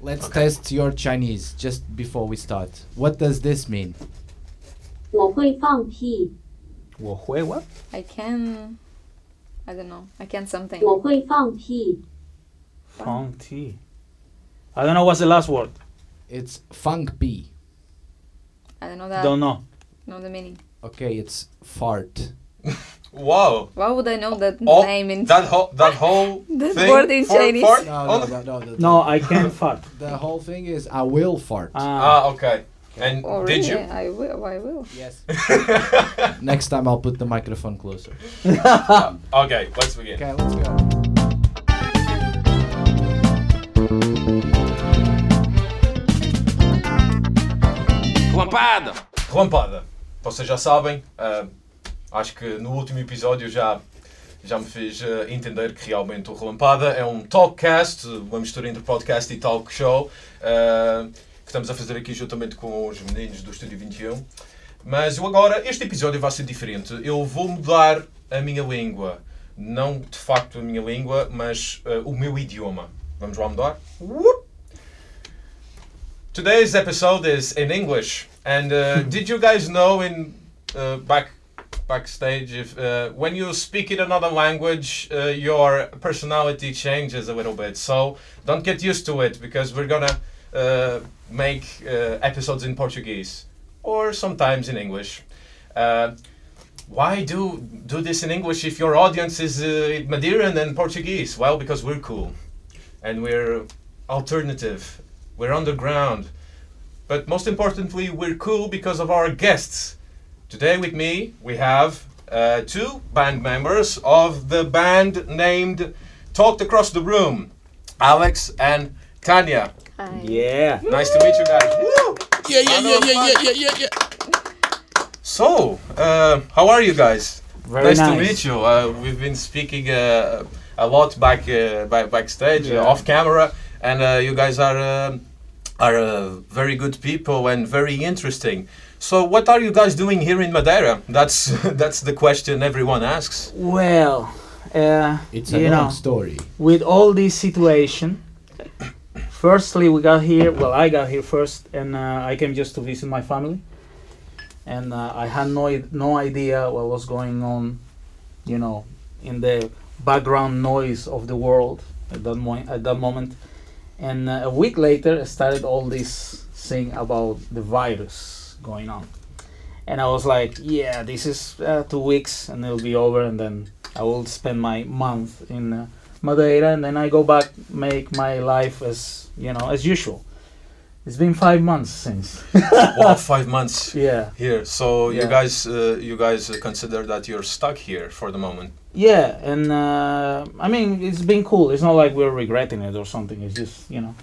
Let's test your Chinese just before we start. What does this mean? 我会放屁，我会 what? I can. I don't know. I can something. 我会放屁， Fong tea. I don't know what's the last word. It's funk B. I don't know that. Don't know. know the meaning. Okay, it's fart. Wow. Why would I know that Oh, name in that whole that whole That thing word in for- Chinese. for- No, on no, no, no, no. No, I can't fart. The whole thing is I will fart. Ah, Ah, okay. And Oh, did really? you? I will. I will. yes. Next time I'll put the microphone closer. Okay, let's begin. Okay, let's go. Relampada! Relampada. Vocês já sabem, ah, acho que no último episódio já, já me fiz ah, entender que realmente o Relampada é um talkcast, uma mistura entre podcast e talk show, ah, que estamos a fazer aqui juntamente com os meninos do Estúdio 21. Mas eu agora, este episódio vai ser diferente. Eu vou mudar a minha língua. Não de facto a minha língua, mas ah, o meu idioma. Vamos lá mudar? Whoop! Today's episode is in English, and uh, did you guys know in uh, back backstage if uh, when you speak in another language, uh, your personality changes a little bit. So don't get used to it because we're gonna uh, make uh, episodes in Portuguese or sometimes in English. Uh, why do do this in English if your audience is uh, Madeiran and Portuguese? Well, because we're cool, and we're alternative. We're underground. But most importantly, we're cool because of our guests. Today with me, we have uh, two band members of the band named Talked Across the Room Alex and Tanya. Hi. yeah. Nice to meet you guys. Woo! Yeah, yeah, yeah, yeah, yeah, yeah, yeah. So, uh, how are you guys? Very nice, nice. to meet you. Uh, we've been speaking uh, a lot back uh, back backstage, Yeah. uh, off camera, and uh, you guys are uh, are uh, very good people and very interesting. So, what are you guys doing here in Madeira? That's that's the question everyone asks. Well, uh, It's a you long know, story. with all this situation, firstly we got here. Well, I got here first, and uh, I came just to visit my family, and uh, I had no no idea what was going on, you know, in the background noise of the world at that mo- at that moment. And uh, a week later, I started all this thing about the virus going on, and I was like, yeah, this is uh, two weeks, and it'll be over, and then I will spend my month in. Uh, Madeira, and then I go back, make my life as you know as usual. It's been five months since. wow, five months yeah, here. So you guys uh, you guys consider that you're stuck here for the moment. Yeah, and uh, I mean it's been cool. It's not like we're regretting it or something. It's just you know,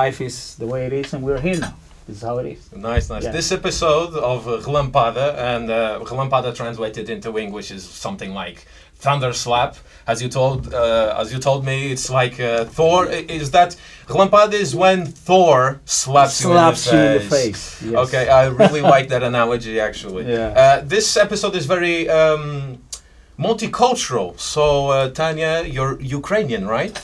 life is the way it is, and we're here now. This is how it is. Nice, nice. Yeah. This episode of Relampada, and uh, Relampada translated into English is something like thunder slap. As you told, uh, as you told me, it's like uh, Thor. Is that Relampada is when Thor slaps, Slaps you in in the the face. face. Yes. Okay, I really like that analogy actually. Yeah. Uh, this episode is very um, multicultural. So uh, Tanya, you're Ukrainian, right?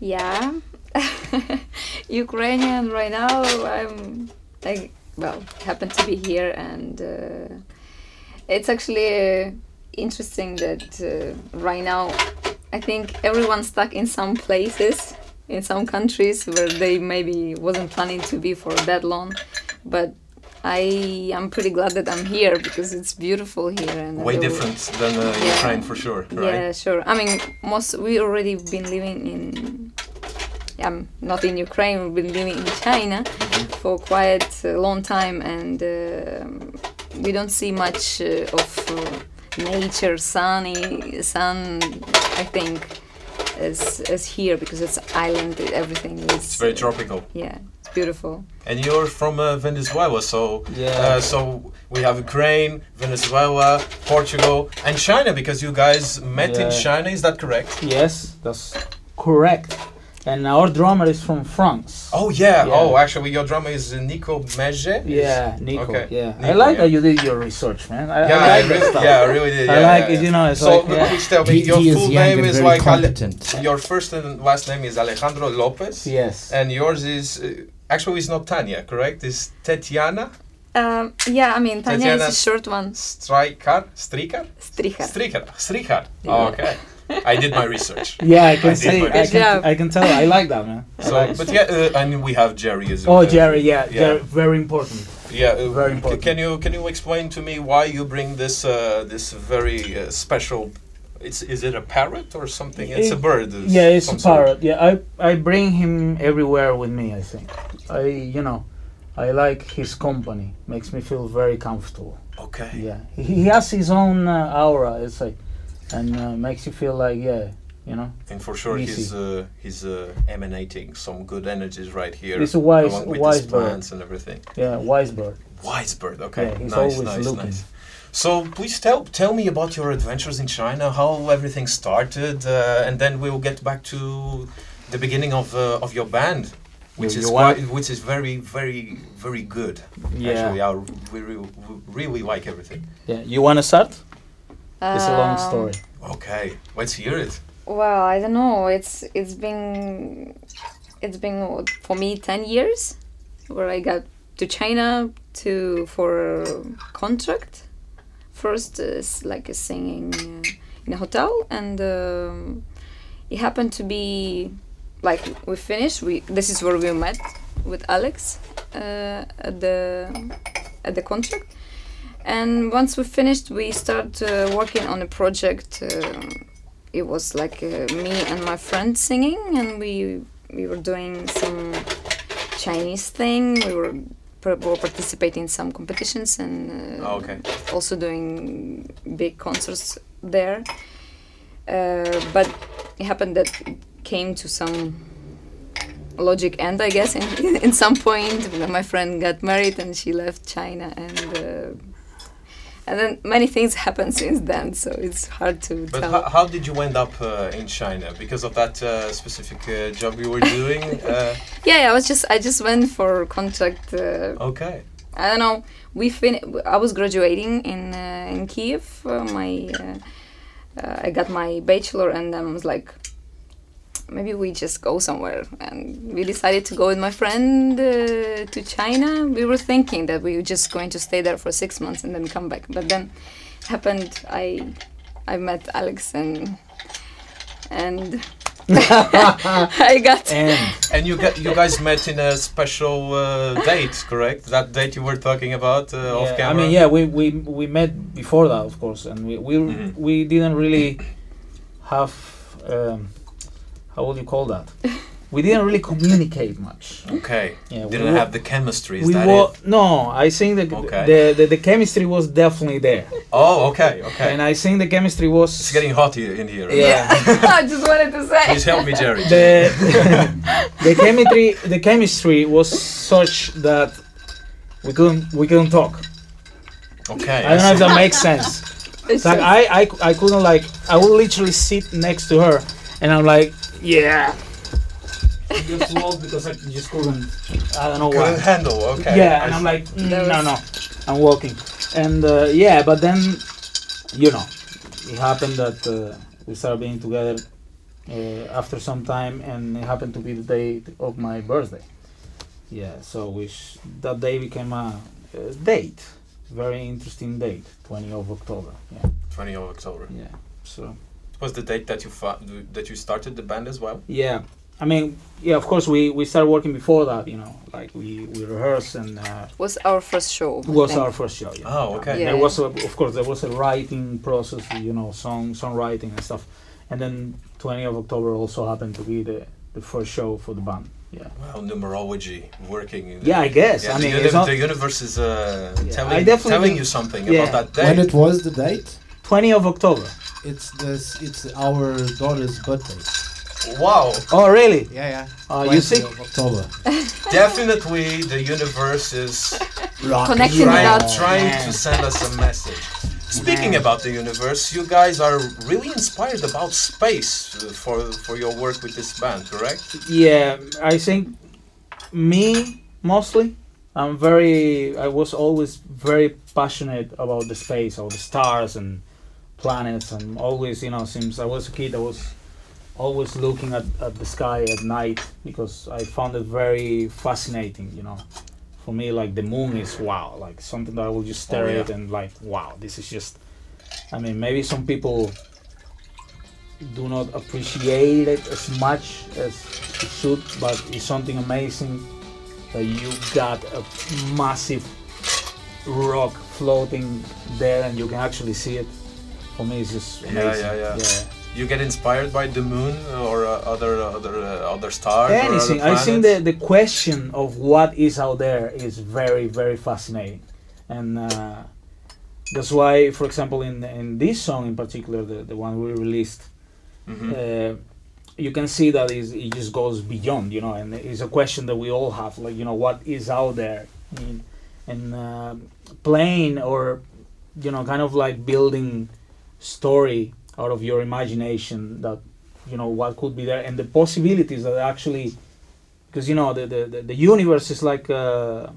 Yeah. Ukrainian right now. I'm I well happen to be here and uh, it's actually uh, interesting that uh, right now I think everyone's stuck in some places in some countries where they maybe wasn't planning to be for that long, but. I am pretty glad that I'm here because it's beautiful here and Way different than uh, Yeah. Ukraine for sure, right? yeah, sure. I mean, most we already been living in. Um, not in Ukraine. We've been living in China for quite a long time, and um we don't see much uh, of uh, nature, sunny, sun. I think as as here because it's island. Everything is. It's very uh, tropical. Yeah, beautiful. And you're from uh, Venezuela, so Yeah. uh, so we have Ukraine, Venezuela, Portugal, and China because you guys met in China. Is that correct? Yes, that's correct. and our drummer is from France. Oh yeah. Yeah. Oh, actually, your drummer is uh, Nico Mege. Yeah, Nico. Okay. Yeah, I like yeah. that you did your research, man. I, Yeah, I I like that really, stuff. yeah, I really did. I yeah, like yeah, it, you know, it's so, like, yeah. please tell me, He- your he full name is like Ale- your first and last name is Alejandro Lopez. Yes. And yours is uh, actually it's not Tanya, correct? It's Tetiana Um, yeah, I mean, Tanya Tatiana is a short one. Strikar, Strikar, Stricha. Strikar, Strikar. Yeah. Oh, okay, I did my research. Yeah, I can I did say, my I Good job. can, I can tell. I like that, man. So, like but yeah, uh, I mean we have Jerry as well. Oh. Jerry, yeah, Yeah. Jerry, very important. Yeah, uh, Very important. Can you can you explain to me why you bring this uh, this very uh, special? It's is it a parrot or something? It's a bird. of Yeah, it's a sort. parrot. Yeah, I I bring him everywhere with me. I think. I you know, I like his company. Makes me feel very comfortable. Okay. Yeah, he, he has his own uh, aura. It's like, and uh, makes you feel like yeah, you know. And for sure, Easy. he's uh, he's uh, emanating some good energies right here. He's a wise- along with wise his bird. and everything. Yeah, wise bird. Wise bird. Okay. Yeah, he's nice, always nice, looking. nice. So please tell tell me about your adventures in China, how everything started, uh, and then we'll get back to the beginning of uh, of your band, which You- is you want- quite, which is very very very good. Yeah. Actually, I we, re- we really like everything. Yeah, you want to start? It's a long Um, story. Okay, let's hear it. Well, I don't know. It's it's been it's been for me ten years, where I got to China to for a contract. First is like a singing uh, in a hotel, and um, it happened to be like we finished. We this is where we met with Alex uh, at the at the contract. And once we finished, we started uh, working on a project. Um, it was like uh, me and my friend singing and we we were doing some chinese thing we were, par- were participating in some competitions and uh, Oh, okay. also doing big concerts there uh, but it happened that it came to some logic end i guess in, in some point my friend got married and she left china and uh, and then many things happened since then so it's hard to But tell how, how did you end up uh, in China? Because of that uh, specific uh, job you were doing? Uh, Yeah, yeah, I was just I just went for contract. Uh, okay. I don't know. We fin. I was graduating in uh, in Kiev. Uh, my uh, uh, I got my bachelor, and then I was like, maybe we just go somewhere. And we decided to go with my friend uh, to China. We were thinking that we were just going to stay there for six months and then come back. But then happened. I I met Alex and and I got And And you got you guys met in a special uh, date, correct? That date you were talking about uh, off camera. I mean, yeah, we, we we met before that, of course, and we we, Mhm. we didn't really have um, how would you call that? We didn't really communicate much. Okay. Yeah, we Didn't wa- have the chemistry. Is we that wa- it? no, I think the, Okay. the, the the chemistry was definitely there, Oh, okay, okay. and I think the chemistry was it's getting hot here in here. yeah. I just wanted to say. Please help me, Jerry. the the chemistry the chemistry was such that we couldn't we couldn't talk. Okay. I don't know if that makes sense. It's It's like I, I, I couldn't like I would literally sit next to her and I'm like yeah. I just walk because I just couldn't. I don't know why. Couldn't handle. Okay. Yeah, and I'm like mm, no no, I'm walking, and uh, yeah, but then you know, it happened that uh, we started being together uh, after some time, and it happened to be the day of my birthday. Yeah, so which that day became a, a date, very interesting date, 20 of October. Yeah, 20 of October. yeah. So Was the date that you fa- that you started the band as well? yeah, I mean, yeah, of course we we started working before that. You know, like we we rehearsed and. Uh, was our first show. Was I our first show. Yeah. Oh, okay. Yeah. There was, a, of course, there was a writing process, you know, song songwriting and stuff, and then 20 of October also happened to be the the first show for the band. Yeah. Well, numerology working. In Yeah, I guess. Yeah, I the, mean, uni- it's the universe is uh, Yeah, telling, telling think- you something yeah. about that When day. it was the date? 20 of October. It's this. It's our daughter's birthday. Wow, Oh, really? Yeah, yeah. Uh, you 20 see? of October. definitely the universe is Connecting trying, without- trying Yeah. to send us a message. Speaking Man. about the universe, you guys are really inspired about space uh, for for your work with this band, correct? Yeah, I think me mostly. I'm very. I was always very passionate about the space, or the stars and planets, and always, you know, since I was a kid, I was always looking at, at the sky at night because I found it very fascinating. You know, for me, like the moon is wow, like something that I will just oh, stare Oh, yeah. at and like, wow, this is just. I mean, maybe some people do not appreciate it as much as it should, but it's something amazing that you got a massive rock floating there and you can actually see it. For me, it's just Yeah, amazing. yeah, yeah. You get inspired by the moon or uh, other other uh, other stars or other Anything. I think the, the question of what is out there is very, very fascinating. And uh, that's why, for example, in, in this song in particular, the, the one we released, Mhm. uh, you can see that is it just goes beyond, you know, and it's a question that we all have, like you know, what is out there, and, and uh, playing or you know, kind of like building story out of your imagination that you know what could be there and the possibilities that actually, because you know the the, the, universe is like. Uh,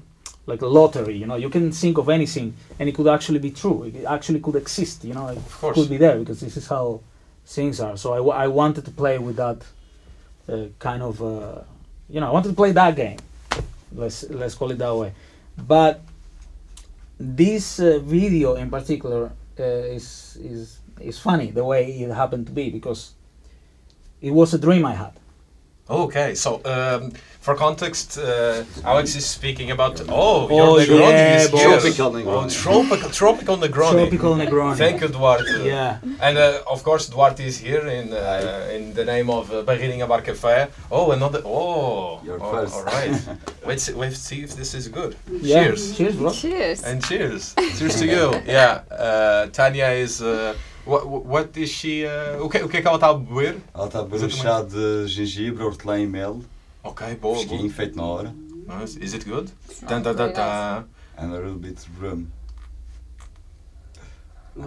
like a lottery, you know, you can think of anything and it could actually be true. It actually could exist, you know, it could be there because this is how things are. So I, I wanted to play with that uh, kind of, uh, you know, I wanted to play that game. Let's let's call it that way. But this uh, video in particular uh, is is is funny the way it happened to be because it was a dream I had. Okay, so um, for context, uh, Alex is speaking about oh, Oh, your Negroni yeah, is boy. here. Tropical Oh, tropical, tropical Negroni. Tropical Negroni. Thank you, Duarte. Yeah. And uh, of course, Duarte is here in uh, in the name of uh, Barreirinha Bar Café. Oh, another. Oh, You're oh, first. all right. Let's let's see if this is good. Yeah. Cheers. Cheers, bro. Cheers. And cheers. cheers to you. Yeah. Uh, Tanya is. What, what is she? Uh, o, que, o que é que ela está a beber? Ela está a beber um Exatamente. chá de gengibre, hortelã e mel, Ok, boa, fresquinho, boa. feito na hora, Nice. Is it good? Sounds Dun, dun, dun, very dun. and a little bit of rum. Uau!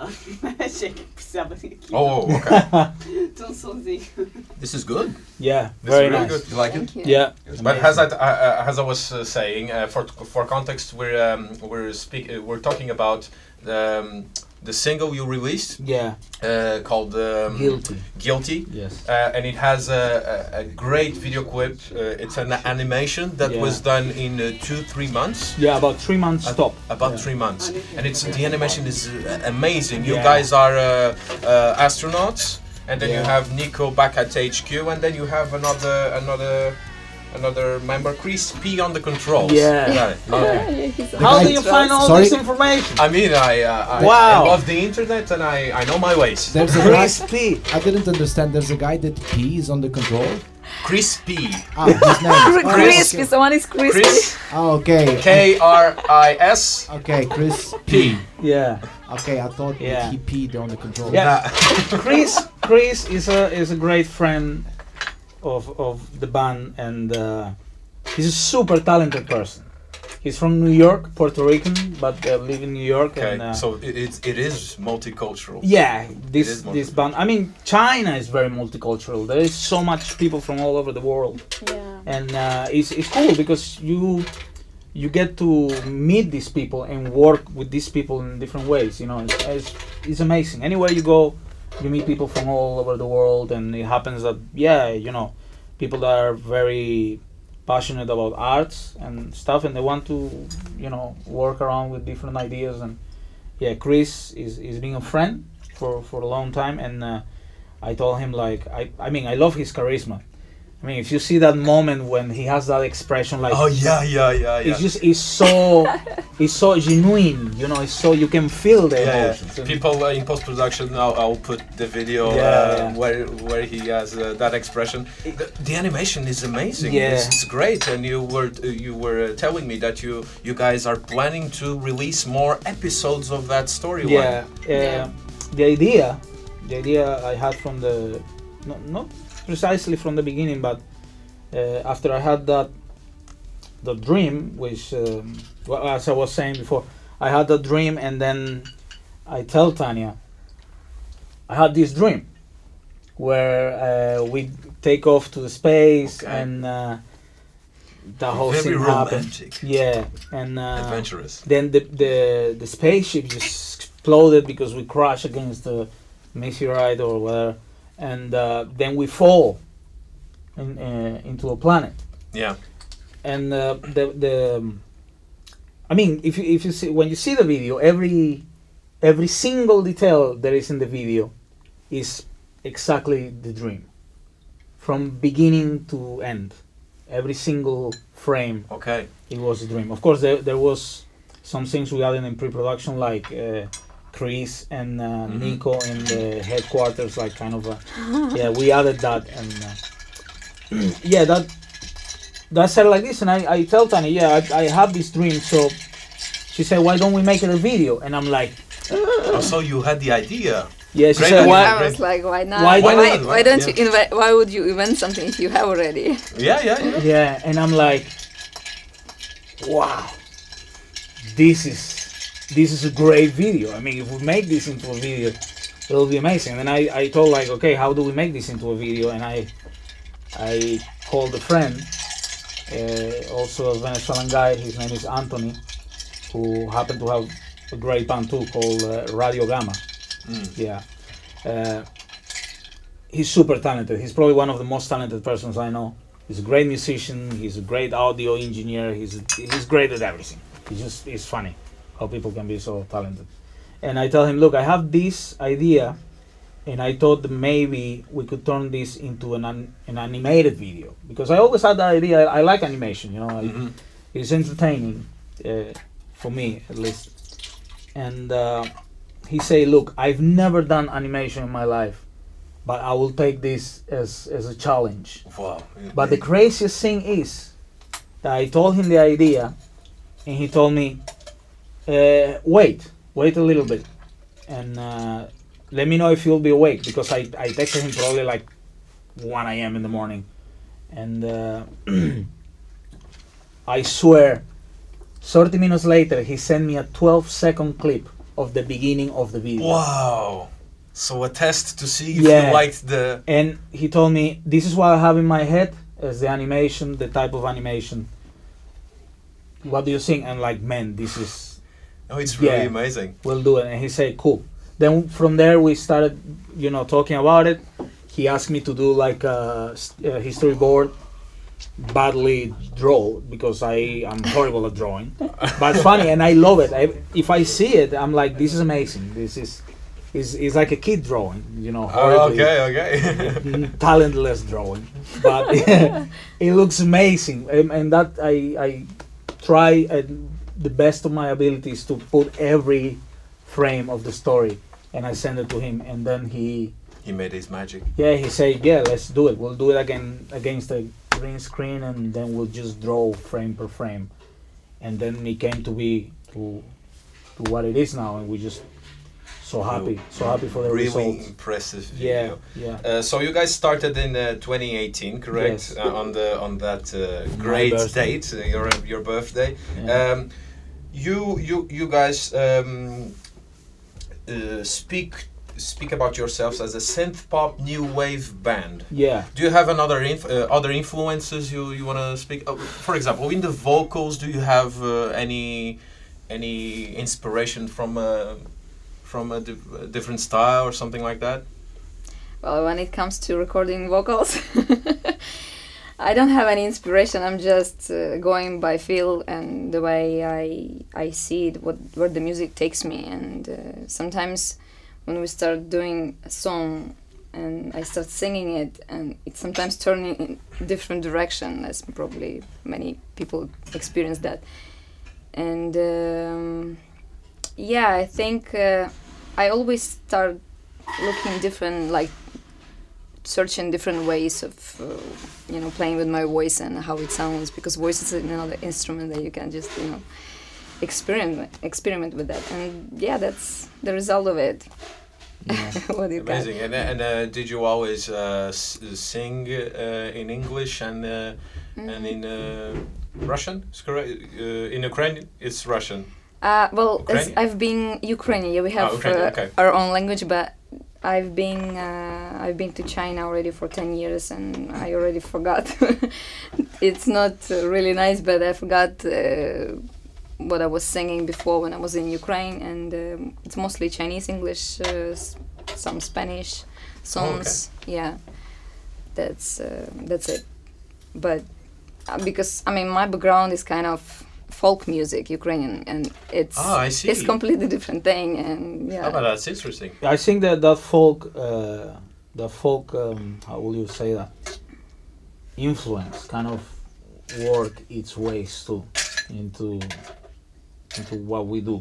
Achei que precisava de aqui. Oh, okay. de um sonzinho. this is good. Yeah. This Very is really nice. good. You like Thank it? you. Yeah. But as I, uh, as I was uh, saying, uh, for for context, we're um, we're speak uh, we're talking about the um, the single you released Yeah. uh, called um, Guilty. Guilty. Yes. Uh, and it has a, a, a great video clip. Uh, it's an animation that Yeah. was done in uh, two, three months. Yeah, about three months Uh, stop. About Yeah. three months, and it's the animation is uh, amazing. You Yeah. guys are uh, uh, astronauts, and then you have Nico back at HQ, and then you have another another another member, Chris P on the controls. Yeah. Right. Okay. Yeah, he's How do you find all Sorry? this information? I mean, I, uh, I, Wow. I love the internet and I, I know my ways. There's a guy. Crispy. I didn't understand. There's a guy that pees on the control. Chris P. Ah, his name. is- oh, crispy. okay. Someone is crispy. Chris Oh, okay. K R I S Okay, Chris P. Yeah. Okay, I thought that Yeah. he peed on the control. Yeah. Chris Chris is a is a great friend of of the band and uh, he's a super talented person. He's from New York, Puerto Rican, but uh, live in New York Okay, and uh, so it, it's it is multicultural. yeah, this is this band. I mean, China is very multicultural. There is so much people from all over the world. Yeah. and uh, it's, it's cool because you you get to meet these people and work with these people in different ways you know it's, it's, it's amazing anywhere you go you meet people from all over the world and it happens that yeah you know people that are very passionate about arts and stuff and they want to you know work around with different ideas. And yeah chris is, is being a friend for, for a long time and uh, i told him like I, I mean i love his charisma I mean, if you see that moment when he has that expression, like Oh yeah, yeah, yeah, yeah. it's just it's so it's so genuine, you know. It's so you can feel the yeah, yeah. emotions. And- People uh, in post production, I'll, I'll put the video Yeah, uh, yeah. where where he has uh, that expression. The, the animation is amazing. Yeah. It's, it's great, and you were uh, you were uh, telling me that you you guys are planning to release more episodes of that storyline. yeah, uh, the idea, the idea I had from the not, not precisely from the beginning, but uh, after I had that the dream, which um, well, as I was saying before, I had a dream, and then I tell Tanya, I had this dream where uh, we take off to the space Okay. and uh, the whole Very thing happened. romantic. Yeah, and uh, Adventurous. then the, the the spaceship just exploded because we crashed against the meteorite or whatever, and uh, then we fall in, uh, into a planet. Yeah. And uh, the the I mean, if you if you see when you see the video, every every single detail that is in the video is exactly the dream, from beginning to end. Every single frame Okay. it was a dream. Of course, there, there was some things we added in pre-production, like uh, Chris and uh, Mhm. Nico in the headquarters, like kind of a yeah. We added that, and uh, yeah, that that said like this, and I, I tell Tanya, yeah, I, I have this dream, so she said, why don't we make it a video? And I'm like, Oh, so you had the idea. yeah, she Great said, idea. why? I was like, why not? Why Why, don't why, why don't yeah. you invent? Why would you invent something if you have already? Yeah, yeah, yeah. Yeah, and I'm like, wow, this is this is a great video. I mean, if we make this into a video, it'll be amazing. And I, I told like, okay, how do we make this into a video? And I I called a friend, uh, also a Venezuelan guy. His name is Anthony, who happened to have a great band too called uh, Radio Gamma. Mm. Yeah. Uh, he's super talented. He's probably one of the most talented persons I know. He's a great musician. He's a great audio engineer. He's he's great at everything. He just is funny how people can be so talented. And I tell him, look, I have this idea, and I thought that maybe we could turn this into an an, an animated video because I always had the idea. I, I like animation, you know. I, Mhm. it's entertaining uh, for me at least and uh, he say look i've never done animation in my life but i will take this as, as a challenge Wow. but the craziest thing is that i told him the idea and he told me uh, wait wait a little bit and uh, let me know if you'll be awake because i, I texted him probably like 1 a.m in the morning and uh, i swear 30 minutes later he sent me a 12 second clip of the beginning of the video Wow. So a test to see if Yeah. you liked the. and he told me this is what i have in my head as the animation the type of animation what do you think and like man this is Oh, it's really Yeah. amazing. we'll do it. And he said cool. Then from there we started you know talking about it. He asked me to do like a history board badly draw because i am horrible at drawing. But it's funny and i love it. I, if i see it i'm like this is amazing. This is is is like a kid drawing you know Oh, okay, okay. talentless drawing, but it looks amazing, and, and that I I try uh, the best of my abilities to put every frame of the story, and I send it to him, and then he he made his magic. yeah he said yeah let's do it we'll do it again against the green screen, and then we'll just draw frame per frame, and then it came to be to to what it is now, and we just so happy so happy for the really results. impressive Yeah, video. yeah. Uh, so you guys started in uh, 2018, correct? Yes. Uh, on the on that uh, great date, uh, your your birthday. yeah. Um, you you you guys um, uh, speak speak about yourselves as a synth pop new wave band. yeah. Do you have another inf- uh, other influences you you want to speak? Uh, for example, in the vocals, do you have uh, any any inspiration from a from a, dif- a different style or something like that? Well, when it comes to recording vocals, I don't have any inspiration. I'm just uh, going by feel and the way I I see it, what where the music takes me. And uh, sometimes when we start doing a song and I start singing it, and it's sometimes turning in different direction, as probably many people experience that. And um, yeah, I think uh, I always start looking different, like searching different ways of, uh, you know, playing with my voice and how it sounds because voice is another instrument that you can just, you know, experiment experiment with that. And yeah, that's the result of it. yeah. what you can. Amazing. And, and uh, did you always uh, s- sing uh, in English and uh, and in uh, Russian? Is correct? Uh, in ukrainian it's Russian. Uh, well, as I've been Ukrainian. Yeah, we have Ukrainian, uh, okay. our own language, but I've been uh, I've been to China already for ten years, and I already forgot. it's not really nice, but I forgot uh, what I was singing before when I was in Ukraine, and um, it's mostly Chinese, English, uh, s- some Spanish songs. Yeah, that's uh, that's it. But uh, because I mean, my background is kind of folk music, Ukrainian, and it's Ah, I see. it's completely different thing, and yeah. Oh, but that's interesting. I think that that folk, uh, the folk, um, how will you say that? Influence kind of work its ways too into into what we do.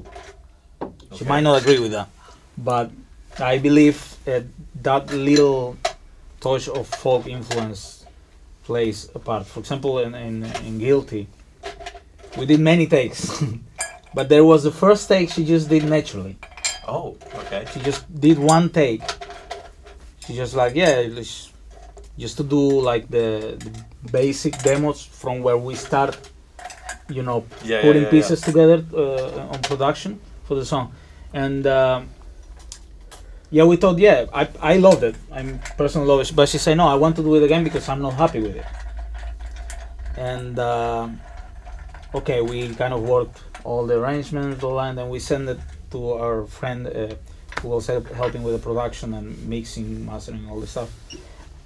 She might not agree with that, but I believe uh, that little touch of folk influence plays a part. For example, in, in, in Guilty, we did many takes, but there was the first take she just did naturally. Oh, okay. She just did one take. She just like yeah, just to do like the, the basic demos from where we start, you know, Yeah, yeah, putting yeah, pieces together uh, on production for the song, and um, yeah, we thought yeah, I I loved it. I'm personally love it, but she said no, I want to do it again because I'm not happy with it. And um okay, we kind of worked all the arrangements, that, and then we sent it to our friend uh, who was help, helping with the production and mixing, mastering, all the stuff.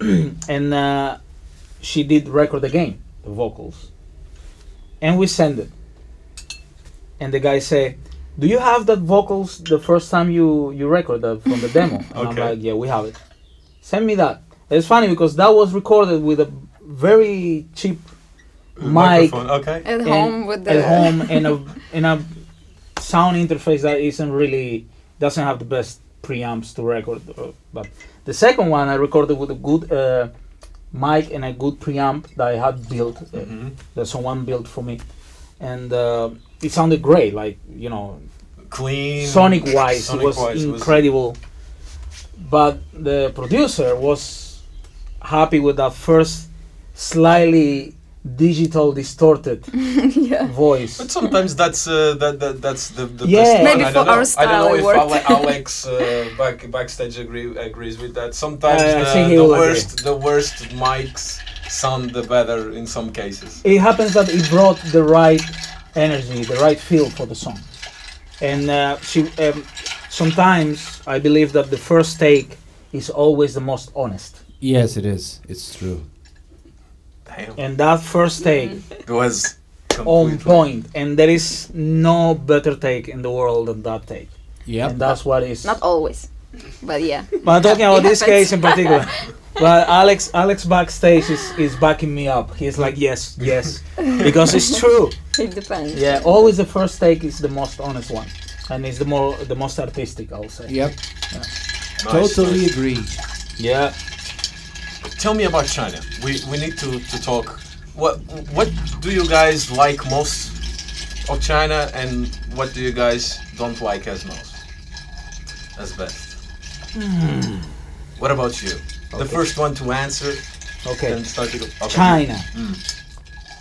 and uh, she did record again the vocals, and we sent it. And the guy say, "Do you have that vocals the first time you you record that from the demo?" And I'm like, "Yeah, we have it. Send me that." It's funny because that was recorded with a very cheap mic Okay. At and- home with the at home in a in a sound interface that isn't really doesn't have the best preamps to record. uh, But the second one I recorded with a good uh, mic and a good preamp that I had built uh, Mhm. that someone built for me, and uh, it sounded great. Like you know, Clean. sonic wise, it was wise, incredible. But the producer was happy with that first slightly digital distorted yeah. voice. But sometimes that's uh, that, that that's the, the Yeah. best one. Maybe I for don't know. our I style don't know if worked. Alex uh, back backstage agree, agrees with that. Sometimes Uh, the, the will agree. worst the worst mics sound the better in some cases. it happens that it brought the right energy, the right feel for the song. And uh, she, um, sometimes I believe that the first take is always the most honest. Yes, it is. It's true. Damn. And that first take mm. It was on point, and there is no better take in the world than that take. Yeah, And that's what is. Not always, but yeah. But I'm talking about this case in particular. But Alex, Alex backstage is, is backing me up. He's like, yes, yes, because it's true. It depends. Yeah, always the first take is the most honest one, and it's the more the most artistic. I'll say. Yep. Nice, totally nice. agree. Yeah. Tell me about China. We we need to, to talk. What what do you guys like most of China, and what do you guys don't like as most, as best? What about you? The first one to answer. Okay. Then start to go. Okay. China. Mm.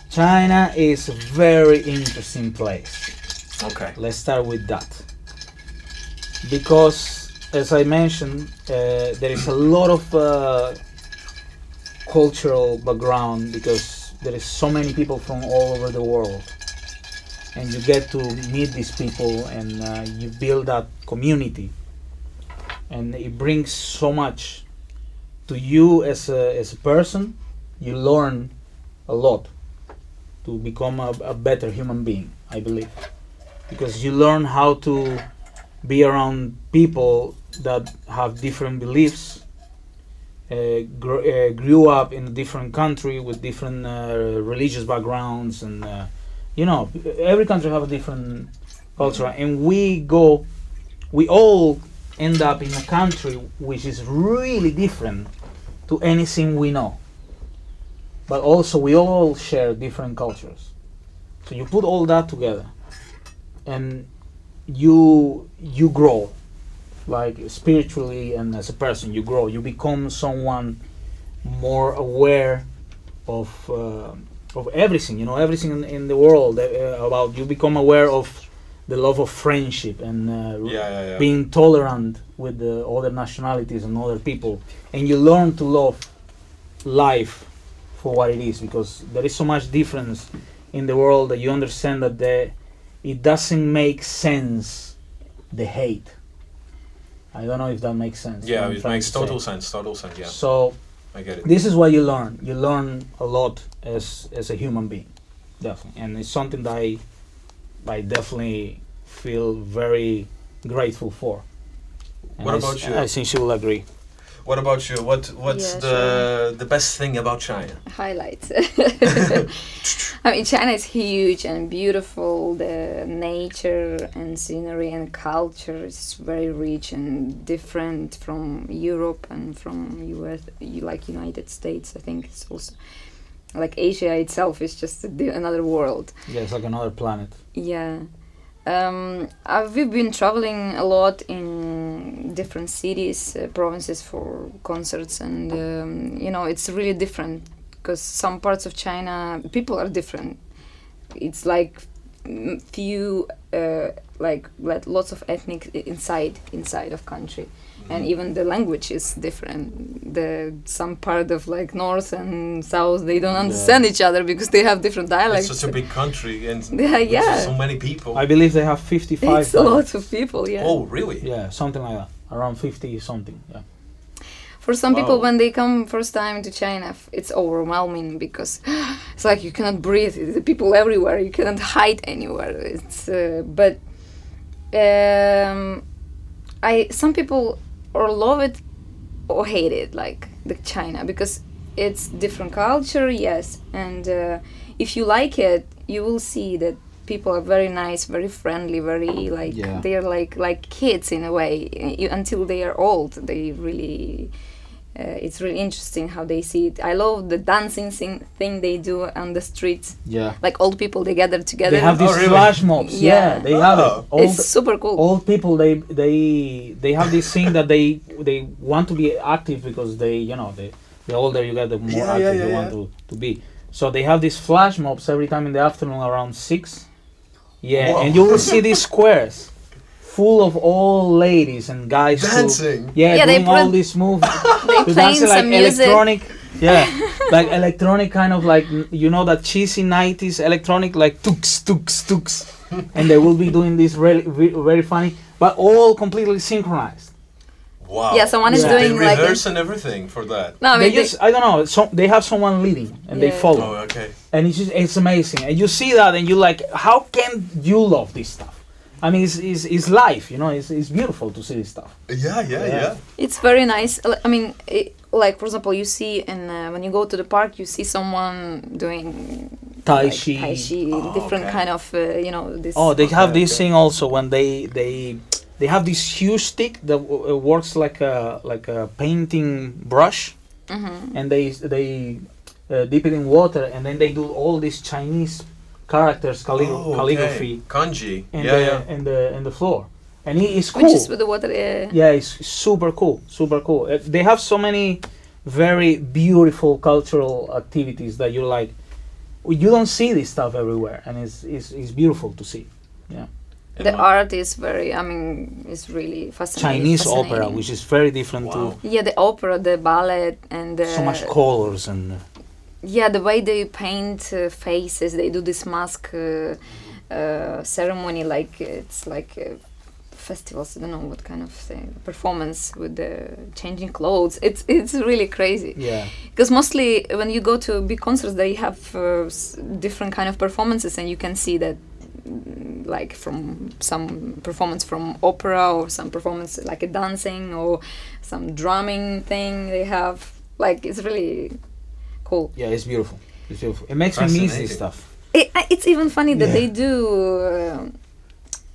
China is a very interesting place. Okay. Let's start with that. Because, as I mentioned, uh, there is a lot of uh, cultural background because there is so many people from all over the world. And you get to meet these people and uh, you build that community. And it brings so much to you as a, as a person. You learn a lot to become a, a better human being, I believe because you learn how to be around people that have different beliefs gr- uh, grew up in a different country with different uh, religious backgrounds and uh, you know every country have a different culture. And we go we all end up in a country which is really different to anything we know. But also we all share different cultures. So you put all that together and you you grow like spiritually and as a person you grow you become someone more aware of uh, of everything you know everything in, in the world uh, about you become aware of the love of friendship and uh, Yeah, yeah, yeah. being tolerant with the other nationalities and other people, and you learn to love life for what it is because there is so much difference in the world that you understand that the, it doesn't make sense the hate. I don't know if that makes sense. yeah, it makes to say. total sense. Total sense. Yeah, So I get it. this is what you learn. You learn a lot as as a human being, definitely, and it's something that I, I definitely feel very grateful for. And What I about you? I think she will agree. What about you? What What's Yeah, the the best thing about China? highlights. I mean, China is huge and beautiful. The nature and scenery and culture is very rich and different from Europe and from US, you- like United States. I think it's also like Asia itself is just another world. Yeah, it's like another planet. Yeah. Um, uh, we've been traveling a lot in different cities, uh, provinces for concerts, and um, you know it's really different because some parts of China people are different. It's like few, uh, like lots of ethnic inside inside of country, and even the language is different. The some part of like north and south they don't understand each other because they have different dialects. It's such a big country and Yeah, yeah. so many people. I believe they have 55. It's a lot of people, yeah. Oh, really? Yeah, something like that. Around 50 something. Yeah. For some people, when they come first time to China, f- it's overwhelming because it's like you cannot breathe. The people everywhere. You cannot hide anywhere. It's uh, but um, I some people or love it or hate it, like the China, because it's different culture, yes, and uh, if you like it, you will see that people are very nice, very friendly, very like Yeah. they're like like kids in a way. You, until they are old, they really. Uh, it's really interesting how they see it. I love the dancing thing, thing they do on the streets. Yeah. Like old people, they gather together. They have these Oh, flash mobs. Yeah, Yeah. they have Oh. it. Old, it's super cool. old people they they they have this thing that they they want to be active because they you know they the older you get the more Yeah, active yeah, you yeah, want to, to be so they have these flash mobs every time in the afternoon around six yeah Wow. and you will see these squares full of all ladies and guys who- Dancing. yeah, Yeah, they doing all put- these moves they to playing dancing like some music. electronic yeah like electronic kind of like you know that cheesy 90s electronic like tooks tooks tooks and they will be doing this really very funny but all completely synchronized Wow. Yeah, someone is So doing they like a- and everything for that. No, I they mean, they- just i don't know so they have someone leading and they follow Oh, okay. and it's just it's amazing and you see that and you're like how can you love this stuff i mean it's, it's, it's life you know it's, it's beautiful to see this stuff Yeah, yeah, Yeah. yeah. It's very nice. I mean, it, like for example, you see and uh, when you go to the park, you see someone doing tai like, chi tai chi, Oh, different okay. kind of uh, you know this. Oh, they have Okay, this okay. thing also when they they they have this huge stick that w- uh, works like a like a painting brush, Mhm. and they they uh, dip it in water, and then they do all these Chinese characters callig- Oh, okay. calligraphy Kanji. in yeah, the yeah. in the in the floor, and it is cool. Which is with the water. Uh, yeah, it's super cool, super cool. Uh, they have so many very beautiful cultural activities that you're like, you don't see this stuff everywhere, and it's it's, it's beautiful to see. And the what- art is very. I mean, it's really fascinating. Chinese opera, which is very different Wow. Yeah, the opera, the ballet, and the, so much colors and yeah, the way they paint uh, faces, they do this mask uh, uh, ceremony, like it's like uh, festivals. I don't know what kind of thing, performance with the changing clothes. It's it's really crazy yeah, because mostly when you go to big concerts, they have uh, s- different kind of performances, and you can see that. Like from some performance from opera or some performance like a dancing or some drumming thing they have like it's really cool yeah, it's beautiful. It's beautiful. It makes me miss this stuff. it, it's even funny that Yeah. they do uh,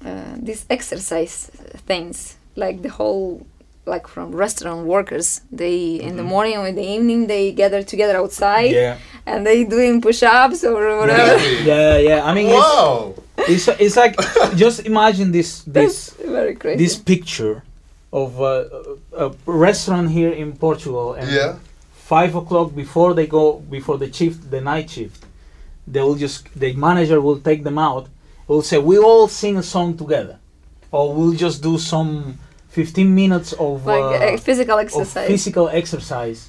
uh, these exercise things like the whole like from restaurant workers they in the morning or in the evening they gather together outside Yeah, and they doing push-ups or whatever Really? yeah, yeah. I mean, Wow. it's, it's it's like just imagine this this very crazy this picture of uh, a, a restaurant here in Portugal, and Yeah. Five o'clock before they go before the shift, the night shift, they will just the manager will take them out, we'll say we all sing a song together, or we'll just do some 15 minutes of, Like uh, physical of exercise. physical exercise,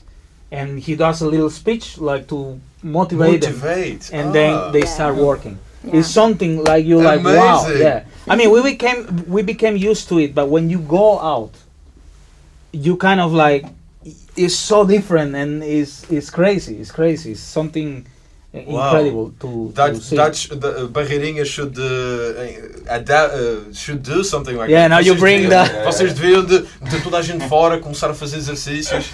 and he does a little speech like to motivate, them, Motivate. and Ah. then they Yeah. start working. Yeah. It's something like you like wow, yeah. I mean, we became we became used to it, but when you go out, you kind of like it's so different and it's it's crazy. It's crazy. It's something uh, Wow. incredible to, That to see. Dutch the uh, Barreirinha should uh, adapt, uh, should do something like Yeah, that. now you Vocês bring deviam- the- Vocês deviam de, de toda a gente fora começar a fazer exercícios.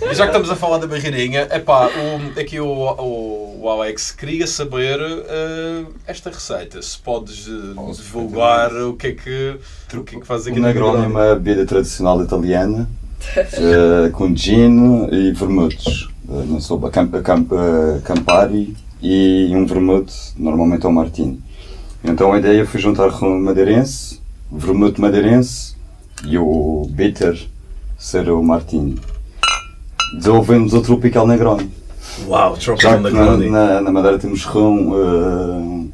E já que estamos a falar da Barreirinha, epá, o, aqui o, o, o Alex queria saber uh, esta receita. Se podes uh, divulgar o que é que, o que, é que fazes aqui O na Negroni é uma bebida tradicional italiana eh, com gin e vermutos. Eh, não sou a Camp, Camp, a Campari e um vermute, normalmente é o Martini. Então a ideia foi juntar rum madeirense, vermute madeirense e o bitter ser o Martini. Desenvolvemos o Tropical Negroni. Uau, Tropical que na, Negroni. na, na Madeira temos rum,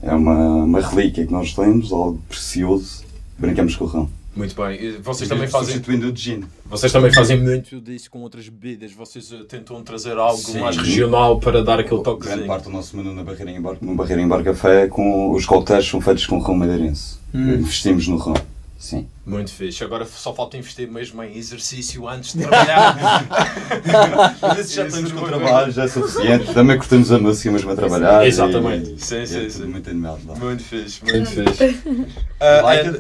eh, é uma, uma relíquia que nós temos, algo precioso. Brincamos com o rum. Muito bem. Vocês também fazem Substituindo o gin. Vocês também fazem muito disso com outras bebidas. Vocês eh, tentam trazer algo Sim. mais regional para dar aquele Grande toquezinho. parte do nosso menu na Barreirinha Bar, no Barreirinha Bar Café, com os coquetéis são feitos com rum madeirense. Hum. Investimos no rum. Sim. Muito fixe. Agora só falta investir mesmo em exercício antes de trabalhar. Mas já estamos com trabalho, já é suficiente. Também curtemos a música mesmo a trabalhar. Exatamente. E, Sim, e sim, é sim. muito animado lá. muito fixe, muito fixe. Uh, Like and,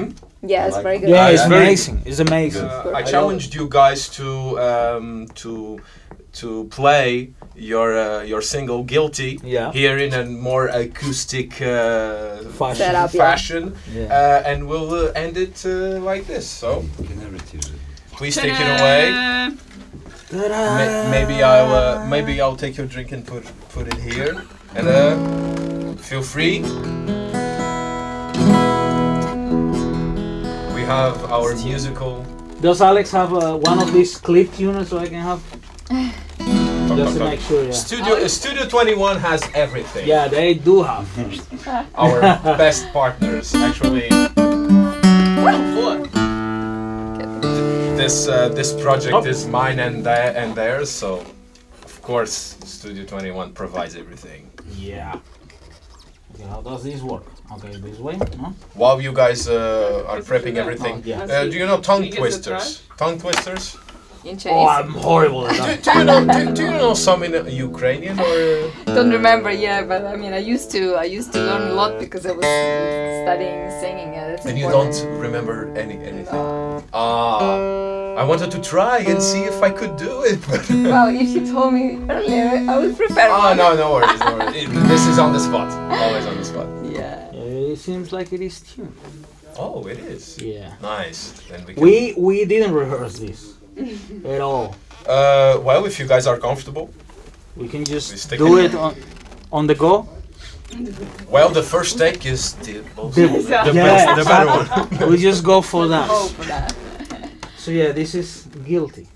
it? Yeah, it's very good. yeah, Ah, it's yeah. Amazing. It's amazing. uh, I challenged you guys to um, to to play your uh, your single "Guilty" Yeah. here in a more acoustic uh, Fashion. Setup, fashion, Yeah. uh, and we'll uh, end it uh, like this. So Can I retire it? please take it away. Ma- maybe I'll uh, maybe I'll take your drink and put put it here, and uh, feel free. Have our musical. Does Alex have uh, one of these clip tuners so I can have? Just to make sure, yeah. Studio uh, Studio 21 has everything. Yeah, they do have. Our best partners actually. This uh, this project Oh. is mine and their and theirs, so of course Studio 21 provides everything. Yeah. Okay, how does this work? Okay, this way. No? While you guys uh, are prepping everything, Oh, yeah. uh, do you know tongue you give us a twisters? Tongue twisters? Oh, I'm horrible at Do, that. do you know do, do you know some in uh, Ukrainian or? uh, Don't remember, yeah, but I mean, I used to, I used to learn a lot because I was studying singing. Yeah, that's And you don't remember any anything. No. Ah, I wanted to try and see if I could do it. but- Well, if you told me earlier, I would prepare Oh, no, no worries, no worries. It- this is on the spot. Always on the spot. Yeah. Yeah, it seems like it is tuned. Oh, it is. Yeah. Nice. Then we can. We we didn't rehearse this at all. Uh, well, if you guys are comfortable. We can We just stick do it- it on on the go. Well, the first take is the most, The, the, yeah, best, the better one. we just go for that. Oh, for that. So yeah, this is guilty.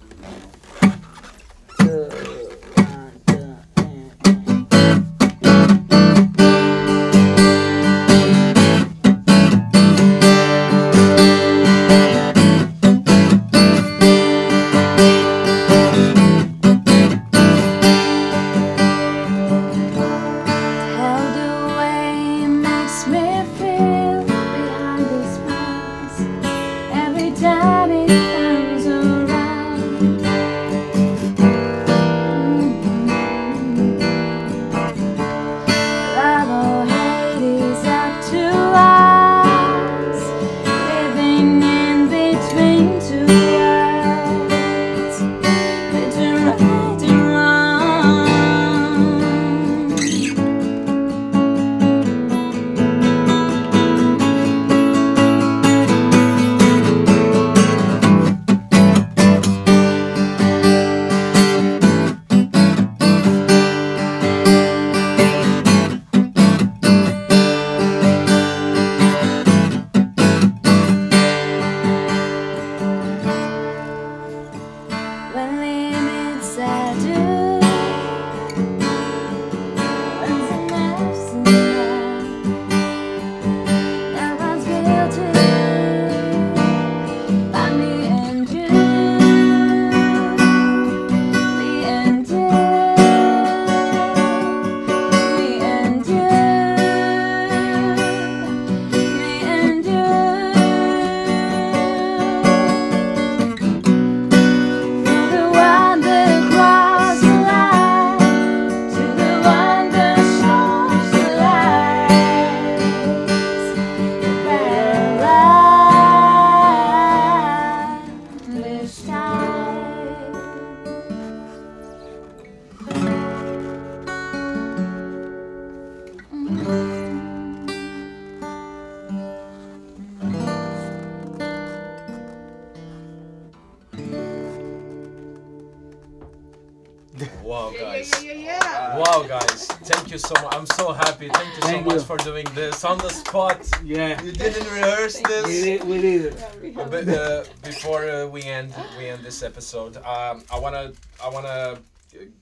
This episode. Um, I wanna, I wanna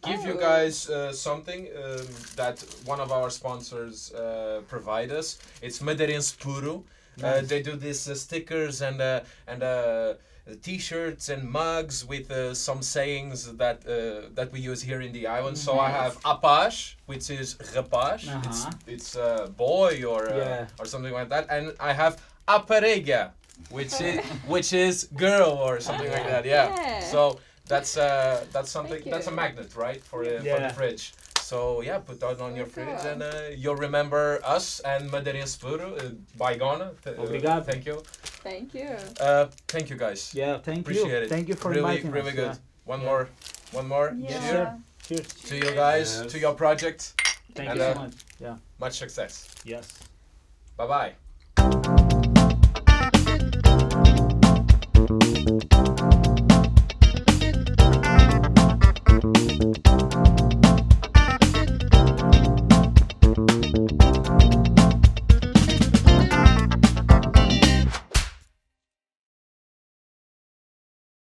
give you Oh. guys uh, something um, that one of our sponsors uh, provide us. It's Madeirense Puro. Uh, they do these uh, stickers and uh, and uh, t-shirts and mugs with uh, some sayings that uh, that we use here in the island. So I have apaz, which is rapaz. It's Uh-huh. it's a boy or uh, Yeah. or something like that. And I have aparelha, which is which is girl or something like that. Yeah. Yeah. So that's uh that's something that's a magnet, right? For uh, for the fridge. So yeah, put that on your fridge cool. and uh, you'll remember us and Madeirense Puro uh, by Ghana. Th- uh, Obrigado. thank you. Thank you. Uh, thank you guys. Yeah, thank Appreciate you. Appreciate it. Thank you for really, inviting really us. good. Yeah. One Yeah. more, one more. Yeah. Cheers Sure. Cheers. to you guys, Yes. to your project. Thank And, you uh, so much. Yeah. Much success. Yes. Bye bye.